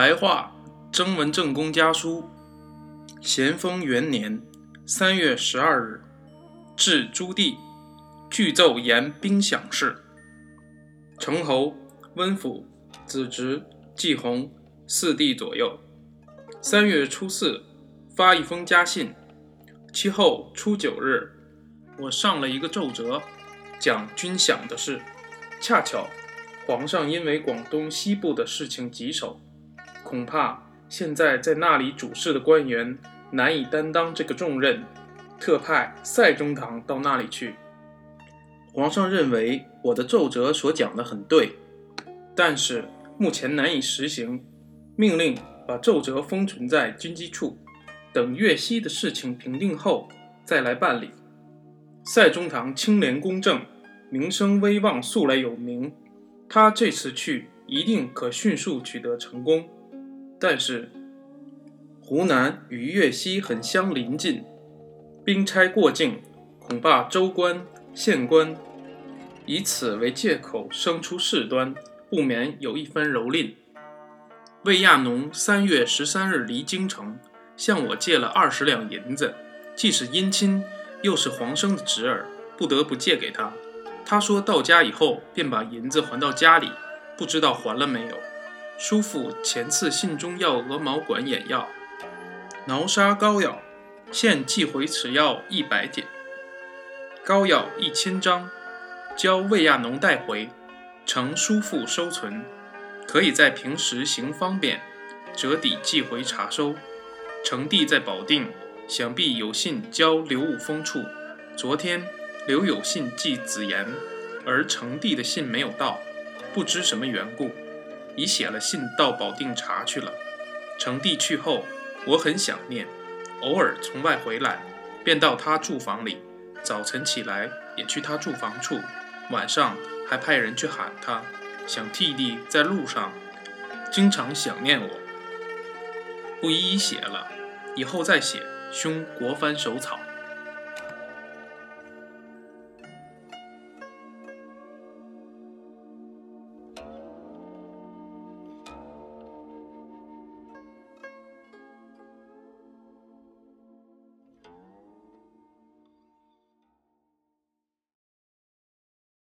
白话征文正公家书，咸丰元年三月十二日，至朱棣，具奏言兵饷事。成侯、温府、子侄、季弘四弟左右。三月初四，发一封家信。其后初九日，我上了一个奏折，讲军饷的事。恰巧皇上因为广东西部的事情棘手。恐怕现在在那里主事的官员难以担当这个重任，特派赛中堂到那里去。皇上认为我的奏折所讲的很对，但是目前难以实行，命令把奏折封存在军机处，等粤西的事情平定后再来办理。赛中堂清廉公正，名声威望素来有名，他这次去一定可迅速取得成功。但是，湖南与粤西很相邻近，兵差过境，恐怕州官、县官以此为借口生出事端，不免有一番蹂躏。魏亚农三月十三日离京城，向我借了二十两银子，既是姻亲，又是皇生的侄儿，不得不借给他。他说到家以后便把银子还到家里，不知道还了没有。叔父前次信中要鹅毛管眼药，挠杀膏药，现寄回此药一百点，膏药一千张，交魏亚农带回，呈叔父收存，可以在平时行方便，折抵寄回查收。成弟在保定，想必有信交刘武峰处。昨天刘有信寄子言，而成弟的信没有到，不知什么缘故。已写了信到保定查去了。成帝去后，我很想念，偶尔从外回来，便到他住房里。早晨起来也去他住房处，晚上还派人去喊他，想替弟在路上，经常想念我。不一一写了，以后再写，兄国藩手草。